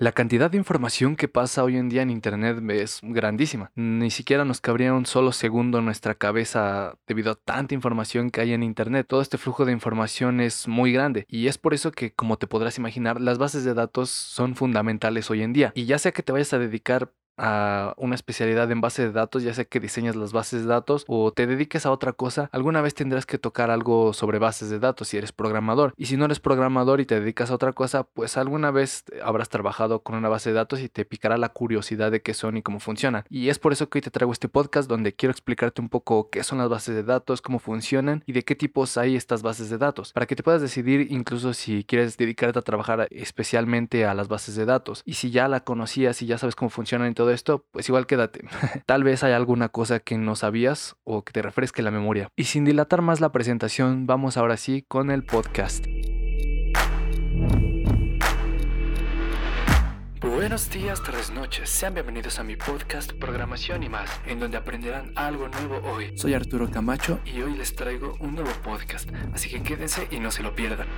La cantidad de información que pasa hoy en día en Internet es grandísima. Ni siquiera nos cabría un solo segundo en nuestra cabeza debido a tanta información que hay en Internet. Todo este flujo de información es muy grande y es por eso que, como te podrás imaginar, las bases de datos son fundamentales hoy en día. Y ya sea que te vayas a dedicar a una especialidad en base de datos, ya sea que diseñas las bases de datos o te dediques a otra cosa, alguna vez tendrás que tocar algo sobre bases de datos si eres programador. Y si no eres programador y te dedicas a otra cosa, pues alguna vez habrás trabajado con una base de datos y te picará la curiosidad de qué son y cómo funcionan. Y es por eso que hoy te traigo este podcast donde quiero explicarte un poco qué son las bases de datos, cómo funcionan y de qué tipos hay estas bases de datos, para que te puedas decidir incluso si quieres dedicarte a trabajar especialmente a las bases de datos. Y si ya la conocías y ya sabes cómo funcionan y todo esto, pues igual quédate. Tal vez hay alguna cosa que no sabías o que te refresque la memoria. Y sin dilatar más la presentación, vamos ahora sí con el podcast. Buenos días, tardes, noches. Sean bienvenidos a mi podcast Programación y más, en donde aprenderán algo nuevo hoy. Soy Arturo Camacho y hoy les traigo un nuevo podcast, así que quédense y no se lo pierdan.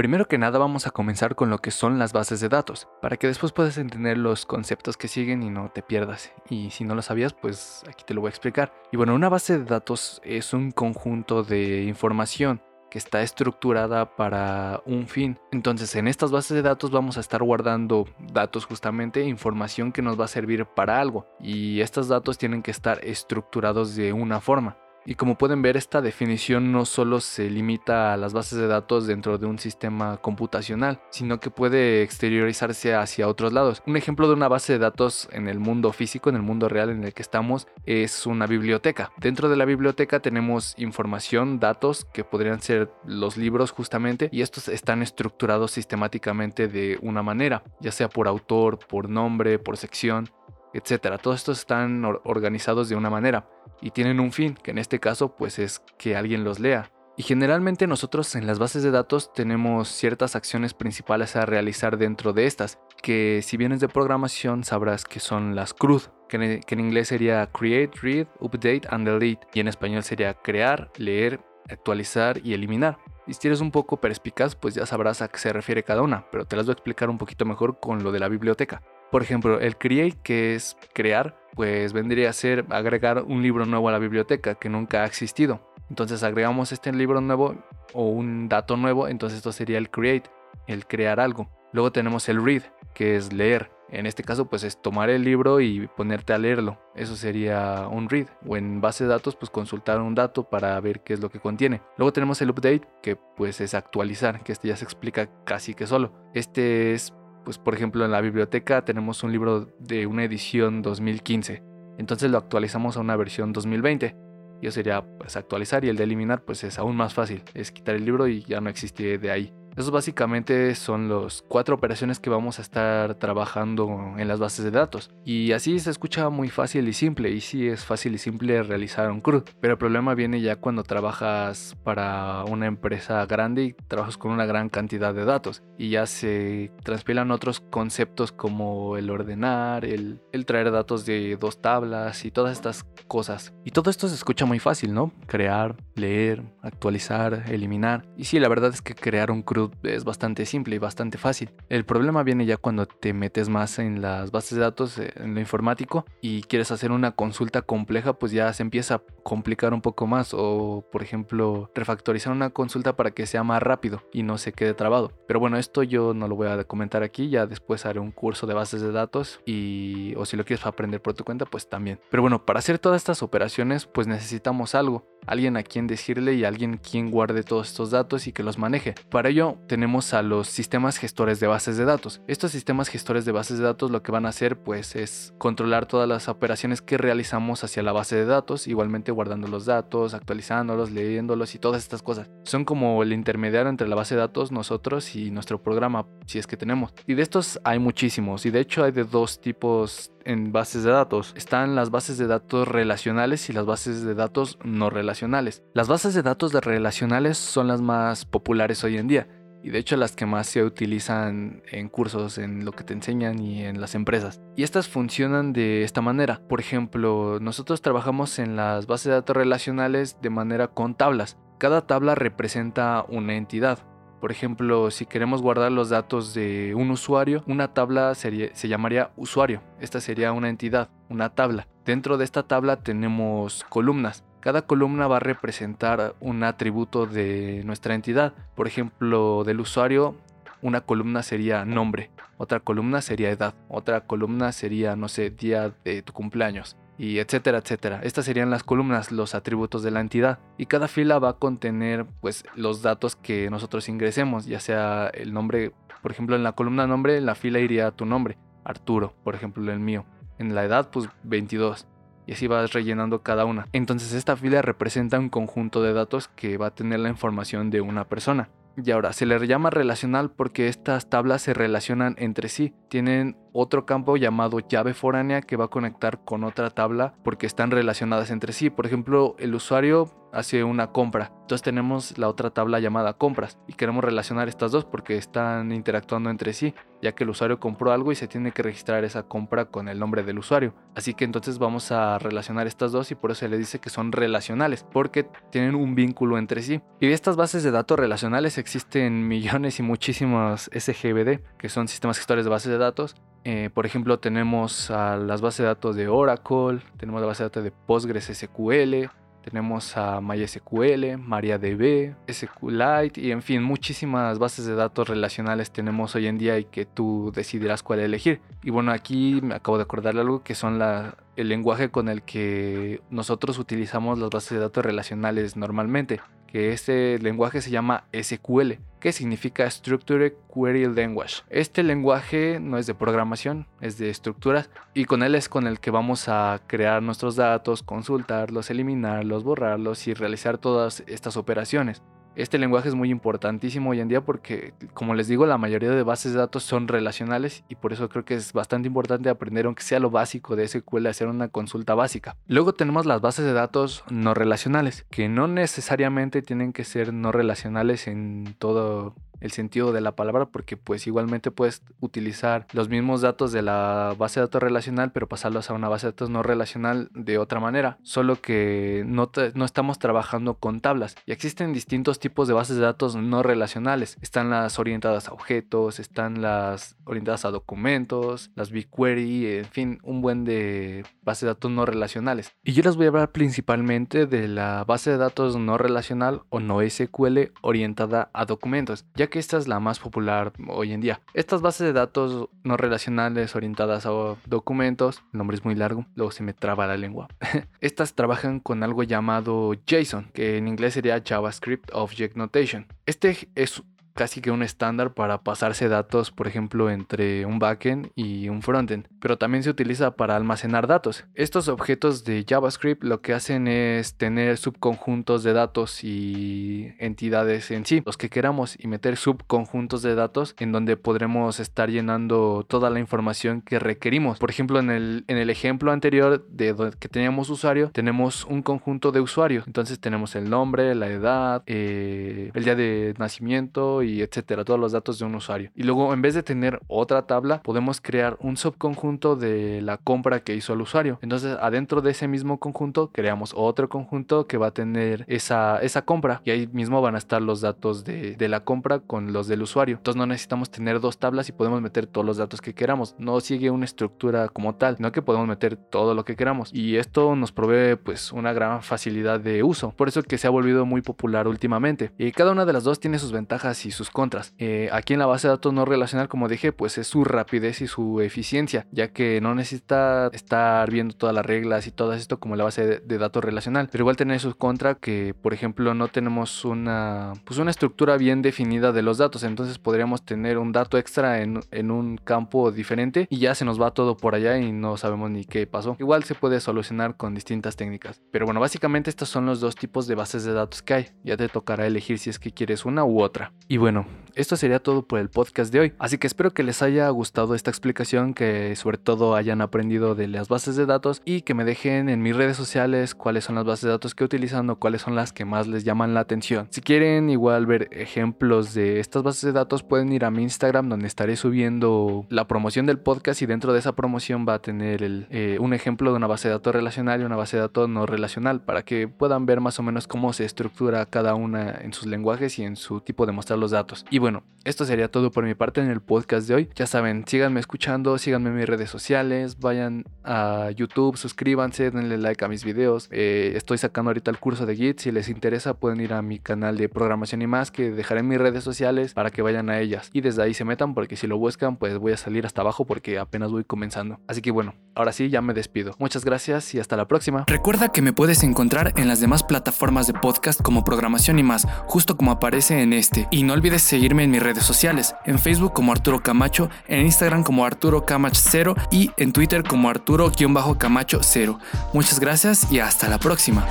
Primero que nada vamos a comenzar con lo que son las bases de datos, para que después puedas entender los conceptos que siguen y no te pierdas. Y si no lo sabías, pues aquí te lo voy a explicar. Y bueno, una base de datos es un conjunto de información que está estructurada para un fin. Entonces en estas bases de datos vamos a estar guardando datos justamente, información que nos va a servir para algo. Y estos datos tienen que estar estructurados de una forma. Y como pueden ver, esta definición no solo se limita a las bases de datos dentro de un sistema computacional, sino que puede exteriorizarse hacia otros lados. Un ejemplo de una base de datos en el mundo físico, en el mundo real en el que estamos, es una biblioteca. Dentro de la biblioteca tenemos información, datos que podrían ser los libros justamente, y estos están estructurados sistemáticamente de una manera, ya sea por autor, por nombre, por sección, etcétera. Todos estos están organizados de una manera y tienen un fin, que en este caso pues es que alguien los lea. Y generalmente nosotros en las bases de datos tenemos ciertas acciones principales a realizar dentro de estas, que si vienes de programación sabrás que son las CRUD, que en, que en inglés sería Create, Read, Update and Delete, y en español sería crear, leer, actualizar y eliminar. Y si eres un poco perspicaz, pues ya sabrás a qué se refiere cada una, pero te las voy a explicar un poquito mejor con lo de la biblioteca. Por ejemplo, el create, que es crear, pues vendría a ser agregar un libro nuevo a la biblioteca que nunca ha existido. Entonces agregamos este libro nuevo o un dato nuevo, entonces esto sería el create, el crear algo. Luego tenemos el read, que es leer. En este caso, pues es tomar el libro y ponerte a leerlo. Eso sería un read. O en base de datos, pues consultar un dato para ver qué es lo que contiene. Luego tenemos el update, que pues es actualizar, que este ya se explica casi que solo. Este es pues por ejemplo en la biblioteca tenemos un libro de una edición 2015, entonces lo actualizamos a una versión 2020. Yo sería pues actualizar y el de eliminar pues es aún más fácil, es quitar el libro y ya no existe de ahí. Esos básicamente son las cuatro operaciones que vamos a estar trabajando en las bases de datos. Y así se escucha muy fácil y simple, y sí es fácil y simple realizar un CRUD. Pero el problema viene ya cuando trabajas para una empresa grande y trabajas con una gran cantidad de datos. Y ya se transpilan otros conceptos como el ordenar, el, el traer datos de dos tablas y todas estas cosas. Y todo esto se escucha muy fácil, ¿no? Crear, leer, actualizar, eliminar. Y sí, la verdad es que crear un CRUD es bastante simple y bastante fácil. El problema viene ya cuando te metes más en las bases de datos, eh, en lo informático, y quieres hacer una consulta compleja, pues ya se empieza a complicar un poco más. O, por ejemplo, refactorizar una consulta para que sea más rápido y no se quede trabado. Pero bueno, esto yo no lo voy a comentar aquí, ya después haré un curso de bases de datos y, o si lo quieres aprender por tu cuenta, pues también. Pero bueno, para hacer todas estas operaciones, pues necesitamos algo alguien a quien decirle y alguien quien guarde todos estos datos y que los maneje. Para ello tenemos a los sistemas gestores de bases de datos. Estos sistemas gestores de bases de datos lo que van a hacer pues es controlar todas las operaciones que realizamos hacia la base de datos, igualmente guardando los datos, actualizándolos, leyéndolos y todas estas cosas. Son como el intermediario entre la base de datos, nosotros y nuestro programa, si es que tenemos. Y de estos hay muchísimos y de hecho hay de dos tipos en bases de datos. Están las bases de datos relacionales y las bases de datos no relacionales. Las bases de datos de relacionales son las más populares hoy en día y de hecho las que más se utilizan en cursos, en lo que te enseñan y en las empresas. Y estas funcionan de esta manera. Por ejemplo, nosotros trabajamos en las bases de datos relacionales de manera con tablas. cada tabla representa una entidad. Por ejemplo, si queremos guardar los datos de un usuario, una tabla se llamaría usuario. Esta sería una entidad, una tabla. Dentro de esta tabla tenemos columnas. Cada columna va a representar un atributo de nuestra entidad. Por ejemplo, del usuario, una columna sería nombre, otra columna sería edad, otra columna sería, no sé, día de tu cumpleaños y etcétera, etcétera. Estas serían las columnas, los atributos de la entidad. Y cada fila va a contener pues los datos que nosotros ingresemos, ya sea el nombre, por ejemplo, en la columna nombre, en la fila iría tu nombre, Arturo, por ejemplo, el mío. En la edad, pues 22. Y así vas rellenando cada una. Entonces esta fila representa un conjunto de datos que va a tener la información de una persona. Y ahora, se le llama relacional porque estas tablas se relacionan entre sí. Tienen otro campo llamado llave foránea que va a conectar con otra tabla porque están relacionadas entre sí. Por ejemplo, el usuario hace una compra. Entonces tenemos la otra tabla llamada compras y queremos relacionar estas dos porque están interactuando entre sí, ya que el usuario compró algo y se tiene que registrar esa compra con el nombre del usuario. Así que entonces vamos a relacionar estas dos y por eso se le dice que son relacionales, porque tienen un vínculo entre sí. Y de estas bases de datos relacionales existen millones y muchísimos SGBD, que son sistemas gestores de bases de datos, eh, por ejemplo, tenemos a las bases de datos de Oracle, tenemos la base de datos de Postgres SQL, tenemos a MySQL, MariaDB, SQLite y en fin, muchísimas bases de datos relacionales tenemos hoy en día y que tú decidirás cuál elegir. Y bueno, aquí me acabo de acordar algo que son la, el lenguaje con el que nosotros utilizamos las bases de datos relacionales normalmente que este lenguaje se llama SQL, que significa Structured Query Language. Este lenguaje no es de programación, es de estructuras y con él es con el que vamos a crear nuestros datos, consultarlos, eliminarlos, borrarlos y realizar todas estas operaciones. Este lenguaje es muy importantísimo hoy en día porque, como les digo, la mayoría de bases de datos son relacionales y por eso creo que es bastante importante aprender, aunque sea lo básico de SQL, hacer una consulta básica. Luego tenemos las bases de datos no relacionales, que no necesariamente tienen que ser no relacionales en todo el sentido de la palabra porque pues igualmente puedes utilizar los mismos datos de la base de datos relacional pero pasarlos a una base de datos no relacional de otra manera, solo que no, no estamos trabajando con tablas y existen distintos tipos de bases de datos no relacionales, están las orientadas a objetos, están las orientadas a documentos, las BigQuery, en fin, un buen de bases de datos no relacionales. Y yo les voy a hablar principalmente de la base de datos no relacional o no SQL orientada a documentos, ya que esta es la más popular hoy en día. Estas bases de datos no relacionales orientadas a documentos, el nombre es muy largo, luego se me traba la lengua. Estas trabajan con algo llamado JSON, que en inglés sería JavaScript Object Notation. Este es casi que un estándar para pasarse datos, por ejemplo, entre un backend y un frontend, pero también se utiliza para almacenar datos. Estos objetos de JavaScript lo que hacen es tener subconjuntos de datos y entidades en sí, los que queramos, y meter subconjuntos de datos en donde podremos estar llenando toda la información que requerimos. Por ejemplo, en el, en el ejemplo anterior de que teníamos usuario, tenemos un conjunto de usuarios. Entonces tenemos el nombre, la edad, eh, el día de nacimiento, y etcétera, todos los datos de un usuario. Y luego en vez de tener otra tabla, podemos crear un subconjunto de la compra que hizo el usuario. Entonces adentro de ese mismo conjunto creamos otro conjunto que va a tener esa, esa compra y ahí mismo van a estar los datos de, de la compra con los del usuario. Entonces no necesitamos tener dos tablas y podemos meter todos los datos que queramos. No sigue una estructura como tal, sino que podemos meter todo lo que queramos. Y esto nos provee pues una gran facilidad de uso. Por eso que se ha volvido muy popular últimamente. Y cada una de las dos tiene sus ventajas y sus contras. Eh, aquí en la base de datos no relacional, como dije, pues es su rapidez y su eficiencia, ya que no necesita estar viendo todas las reglas y todo esto como la base de, datos relacional. Pero igual tiene sus contras que, por ejemplo, no tenemos una, pues una estructura bien definida de los datos. Entonces podríamos tener un dato extra en, en un campo diferente y ya se nos va todo por allá y no sabemos ni qué pasó. Igual se puede solucionar con distintas técnicas. Pero bueno, básicamente estos son los dos tipos de bases de datos que hay. Ya te tocará elegir si es que quieres una u otra. Y bueno, esto sería todo por el podcast de hoy. Así que espero que les haya gustado esta explicación, que sobre todo hayan aprendido de las bases de datos y que me dejen en mis redes sociales cuáles son las bases de datos que utilizan o cuáles son las que más les llaman la atención. Si quieren igual ver ejemplos de estas bases de datos, pueden ir a mi Instagram donde estaré subiendo la promoción del podcast y dentro de esa promoción va a tener eh, un ejemplo de una base de datos relacional y una base de datos no relacional para que puedan ver más o menos cómo se estructura cada una en sus lenguajes y en su tipo de mostrar los datos. Bueno, esto sería todo por mi parte en el podcast de hoy. Ya saben, síganme escuchando, síganme en mis redes sociales, vayan a YouTube, suscríbanse, denle like a mis videos. Eh, estoy sacando ahorita el curso de Git, si les interesa pueden ir a mi canal de programación y más que dejaré en mis redes sociales para que vayan a ellas y desde ahí se metan porque si lo buscan pues voy a salir hasta abajo porque apenas voy comenzando. Así que bueno, ahora sí ya me despido. Muchas gracias y hasta la próxima. Recuerda que me puedes encontrar en las demás plataformas de podcast como programación y más, justo como aparece en este. Y no olvides en mis redes sociales, en Facebook como Arturo Camacho, en Instagram como Arturo Camach 0 y en Twitter como Arturo-Camacho 0. Muchas gracias y hasta la próxima.